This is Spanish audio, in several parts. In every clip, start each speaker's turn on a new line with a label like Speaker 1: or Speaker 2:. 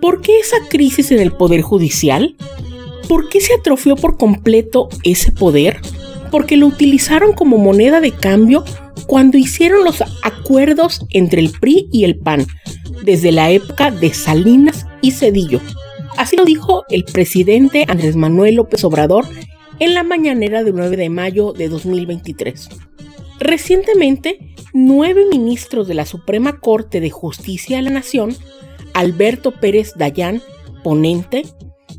Speaker 1: ¿Por qué esa crisis en el Poder Judicial? ¿Por qué se atrofió por completo ese poder? Porque lo utilizaron como moneda de cambio cuando hicieron los acuerdos entre el PRI y el PAN, desde la época de Salinas y Cedillo. Así lo dijo el presidente Andrés Manuel López Obrador en la mañanera del 9 de mayo de 2023. Recientemente, nueve ministros de la Suprema Corte de Justicia de la Nación Alberto Pérez Dayán, ponente,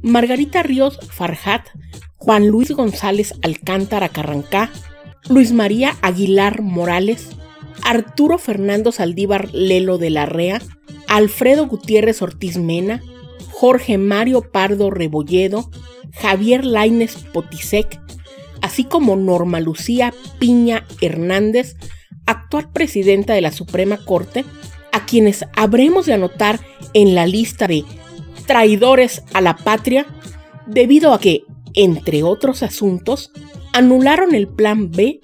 Speaker 1: Margarita Ríos Farjat, Juan Luis González Alcántara Carrancá, Luis María Aguilar Morales, Arturo Fernando Saldívar Lelo de la Rea, Alfredo Gutiérrez Ortiz Mena, Jorge Mario Pardo Rebolledo, Javier Laines Potisek, así como Norma Lucía Piña Hernández, actual presidenta de la Suprema Corte, a quienes habremos de anotar en la lista de traidores a la patria debido a que, entre otros asuntos, anularon el Plan B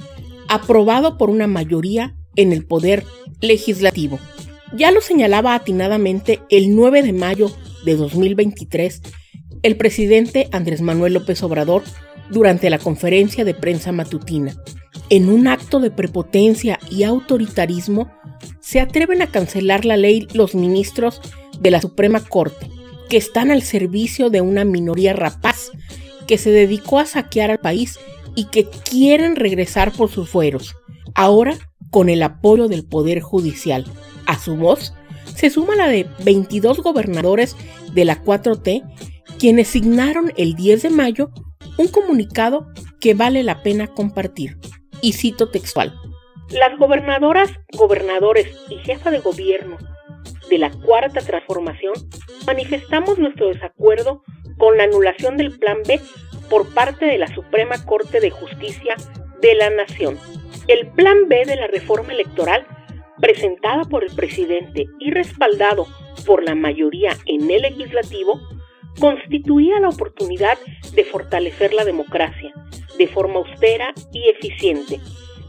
Speaker 1: aprobado por una mayoría en el Poder Legislativo. Ya lo señalaba atinadamente el 9 de mayo de 2023 el presidente Andrés Manuel López Obrador durante la conferencia de prensa matutina. En un acto de prepotencia y autoritarismo, se atreven a cancelar la ley los ministros de la Suprema Corte, que están al servicio de una minoría rapaz que se dedicó a saquear al país y que quieren regresar por sus fueros, ahora con el apoyo del Poder Judicial. A su voz se suma la de 22 gobernadores de la 4T, quienes signaron el 10 de mayo un comunicado que vale la pena compartir. Y cito textual. Las gobernadoras, gobernadores y jefa de gobierno de la Cuarta Transformación manifestamos nuestro desacuerdo con la anulación del Plan B por parte de la Suprema Corte de Justicia de la Nación. El Plan B de la reforma electoral, presentada por el presidente y respaldado por la mayoría en el legislativo, constituía la oportunidad de fortalecer la democracia de forma austera y eficiente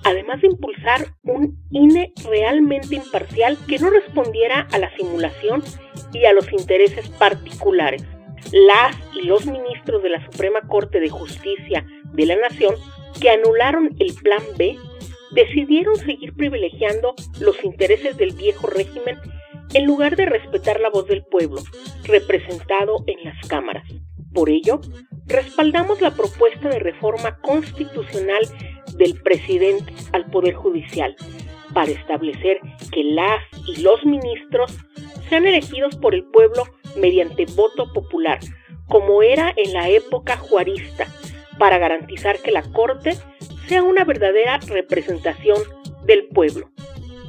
Speaker 1: además de impulsar un INE realmente imparcial que no respondiera a la simulación y a los intereses particulares. Las y los ministros de la Suprema Corte de Justicia de la Nación, que anularon el Plan B, decidieron seguir privilegiando los intereses del viejo régimen en lugar de respetar la voz del pueblo, representado en las cámaras. Por ello, respaldamos la propuesta de reforma constitucional del presidente al Poder Judicial para establecer que las y los ministros sean elegidos por el pueblo mediante voto popular, como era en la época juarista, para garantizar que la Corte sea una verdadera representación del pueblo.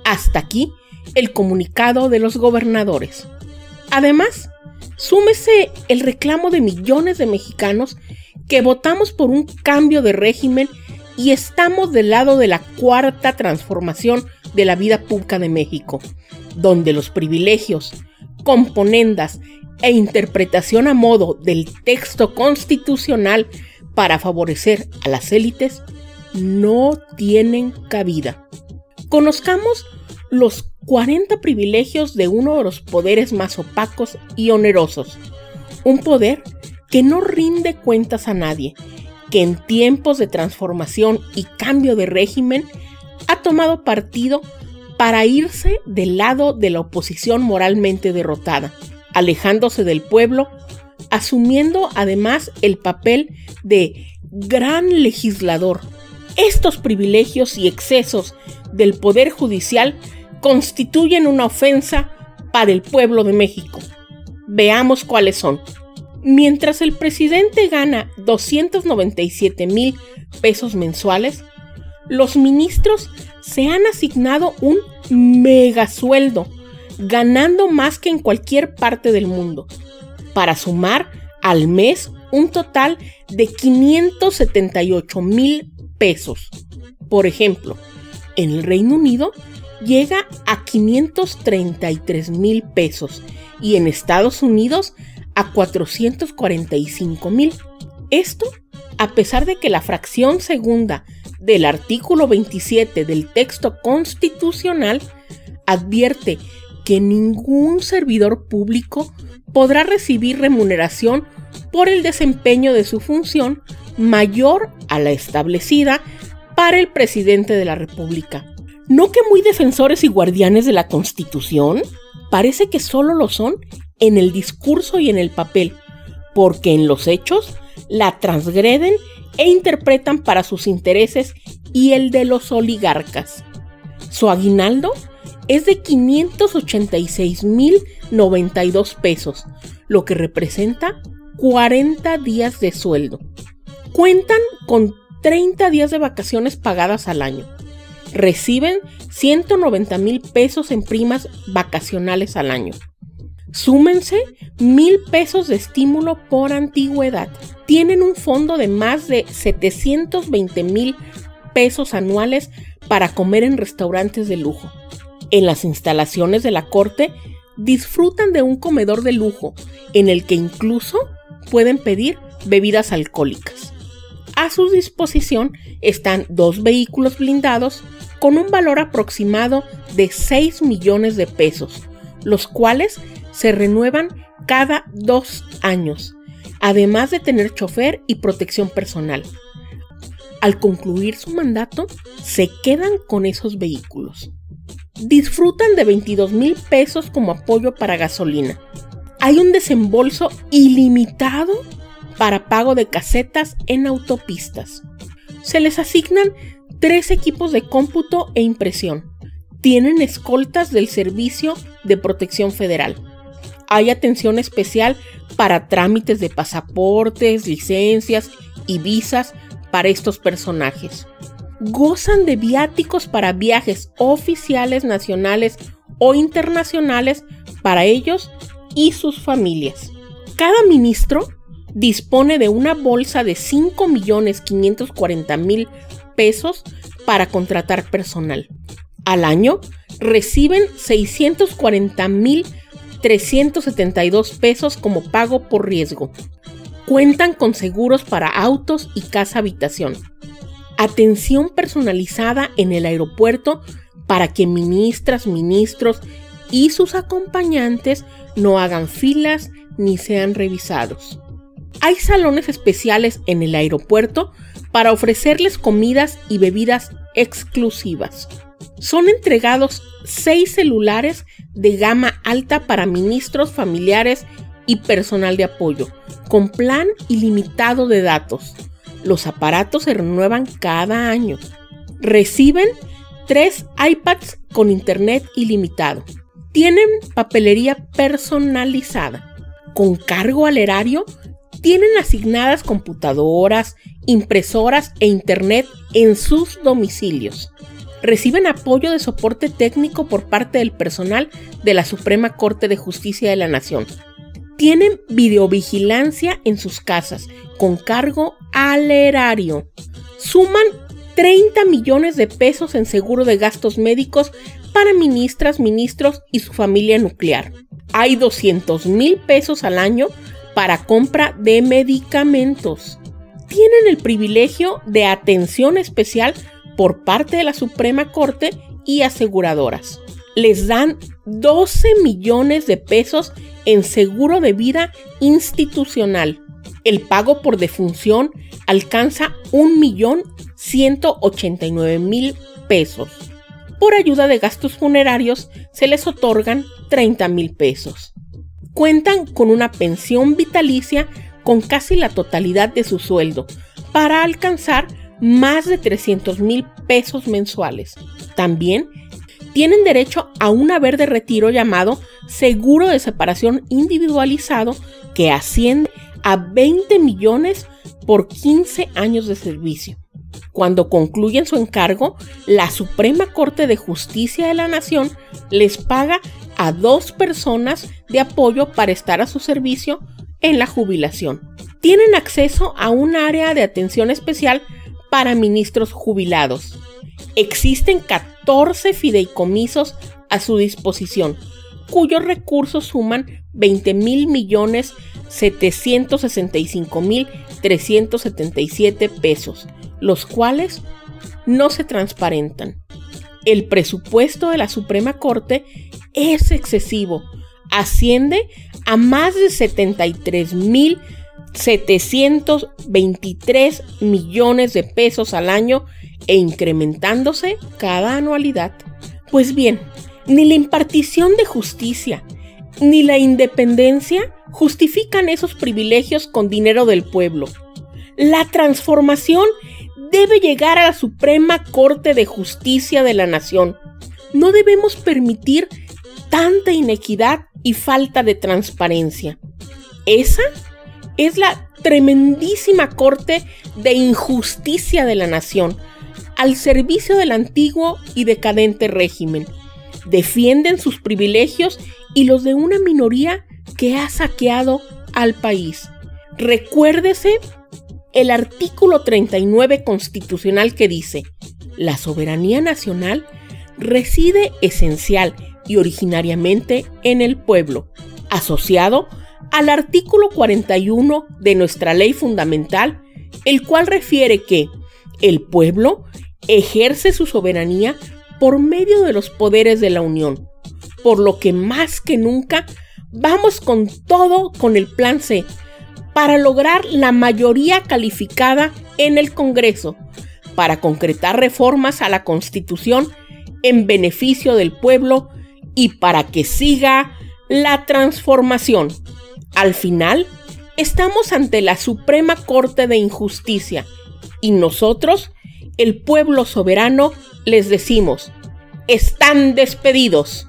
Speaker 1: Hasta aquí el comunicado de los gobernadores. Además, súmese el reclamo de millones de mexicanos que votamos por un cambio de régimen y estamos del lado de la cuarta transformación de la vida pública de México, donde los privilegios, componendas e interpretación a modo del texto constitucional para favorecer a las élites no tienen cabida. Conozcamos los 40 privilegios de uno de los poderes más opacos y onerosos, un poder que no rinde cuentas a nadie que en tiempos de transformación y cambio de régimen ha tomado partido para irse del lado de la oposición moralmente derrotada, alejándose del pueblo, asumiendo además el papel de gran legislador. Estos privilegios y excesos del Poder Judicial constituyen una ofensa para el pueblo de México. Veamos cuáles son. Mientras el presidente gana 297 mil pesos mensuales, los ministros se han asignado un mega sueldo ganando más que en cualquier parte del mundo, para sumar al mes un total de 578 mil pesos. Por ejemplo, en el Reino Unido llega a 533 mil pesos y en Estados Unidos a 445 mil. Esto a pesar de que la fracción segunda del artículo 27 del texto constitucional advierte que ningún servidor público podrá recibir remuneración por el desempeño de su función mayor a la establecida para el presidente de la República. ¿No que muy defensores y guardianes de la Constitución? Parece que solo lo son en el discurso y en el papel, porque en los hechos la transgreden e interpretan para sus intereses y el de los oligarcas. Su aguinaldo es de 586.092 pesos, lo que representa 40 días de sueldo. Cuentan con 30 días de vacaciones pagadas al año. Reciben 190 mil pesos en primas vacacionales al año. Súmense mil pesos de estímulo por antigüedad. Tienen un fondo de más de 720 mil pesos anuales para comer en restaurantes de lujo. En las instalaciones de la corte disfrutan de un comedor de lujo en el que incluso pueden pedir bebidas alcohólicas. A su disposición están dos vehículos blindados con un valor aproximado de 6 millones de pesos, los cuales se renuevan cada dos años, además de tener chofer y protección personal. Al concluir su mandato, se quedan con esos vehículos. Disfrutan de 22 mil pesos como apoyo para gasolina. Hay un desembolso ilimitado para pago de casetas en autopistas. Se les asignan tres equipos de cómputo e impresión. Tienen escoltas del Servicio de Protección Federal hay atención especial para trámites de pasaportes, licencias y visas para estos personajes. Gozan de viáticos para viajes oficiales nacionales o internacionales para ellos y sus familias. Cada ministro dispone de una bolsa de 5.540.000 pesos para contratar personal. Al año reciben 640.000 372 pesos como pago por riesgo. Cuentan con seguros para autos y casa habitación. Atención personalizada en el aeropuerto para que ministras, ministros y sus acompañantes no hagan filas ni sean revisados. Hay salones especiales en el aeropuerto para ofrecerles comidas y bebidas exclusivas. Son entregados seis celulares de gama alta para ministros, familiares y personal de apoyo, con plan ilimitado de datos. Los aparatos se renuevan cada año. Reciben tres iPads con internet ilimitado. Tienen papelería personalizada. Con cargo al erario, tienen asignadas computadoras, impresoras e internet en sus domicilios reciben apoyo de soporte técnico por parte del personal de la Suprema Corte de Justicia de la Nación. Tienen videovigilancia en sus casas con cargo al erario. Suman 30 millones de pesos en seguro de gastos médicos para ministras, ministros y su familia nuclear. Hay 200 mil pesos al año para compra de medicamentos. Tienen el privilegio de atención especial por parte de la Suprema Corte y aseguradoras. Les dan 12 millones de pesos en seguro de vida institucional. El pago por defunción alcanza 1.189.000 pesos. Por ayuda de gastos funerarios se les otorgan 30 mil pesos. Cuentan con una pensión vitalicia con casi la totalidad de su sueldo para alcanzar más de 300 mil pesos mensuales. También tienen derecho a un haber de retiro llamado seguro de separación individualizado que asciende a 20 millones por 15 años de servicio. Cuando concluyen su encargo, la Suprema Corte de Justicia de la Nación les paga a dos personas de apoyo para estar a su servicio en la jubilación. Tienen acceso a un área de atención especial para ministros jubilados. Existen 14 fideicomisos a su disposición, cuyos recursos suman 20 mil millones 765 mil 377 pesos, los cuales no se transparentan. El presupuesto de la Suprema Corte es excesivo, asciende a más de 73 mil 723 millones de pesos al año e incrementándose cada anualidad. Pues bien, ni la impartición de justicia ni la independencia justifican esos privilegios con dinero del pueblo. La transformación debe llegar a la Suprema Corte de Justicia de la Nación. No debemos permitir tanta inequidad y falta de transparencia. Esa es la tremendísima Corte de Injusticia de la Nación, al servicio del antiguo y decadente régimen. Defienden sus privilegios y los de una minoría que ha saqueado al país. Recuérdese el artículo 39 constitucional que dice, la soberanía nacional reside esencial y originariamente en el pueblo, asociado al artículo 41 de nuestra ley fundamental, el cual refiere que el pueblo ejerce su soberanía por medio de los poderes de la Unión, por lo que más que nunca vamos con todo con el plan C para lograr la mayoría calificada en el Congreso, para concretar reformas a la Constitución en beneficio del pueblo y para que siga la transformación. Al final, estamos ante la Suprema Corte de Injusticia y nosotros, el pueblo soberano, les decimos, están despedidos.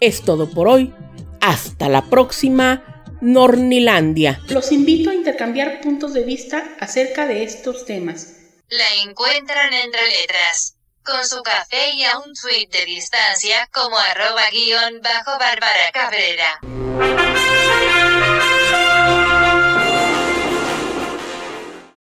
Speaker 1: Es todo por hoy. Hasta la próxima. Nornilandia. Los invito a intercambiar puntos de vista acerca de estos temas.
Speaker 2: La encuentran entre letras, con su café y a un tweet de distancia como arroba guion bajo Bárbara Cabrera.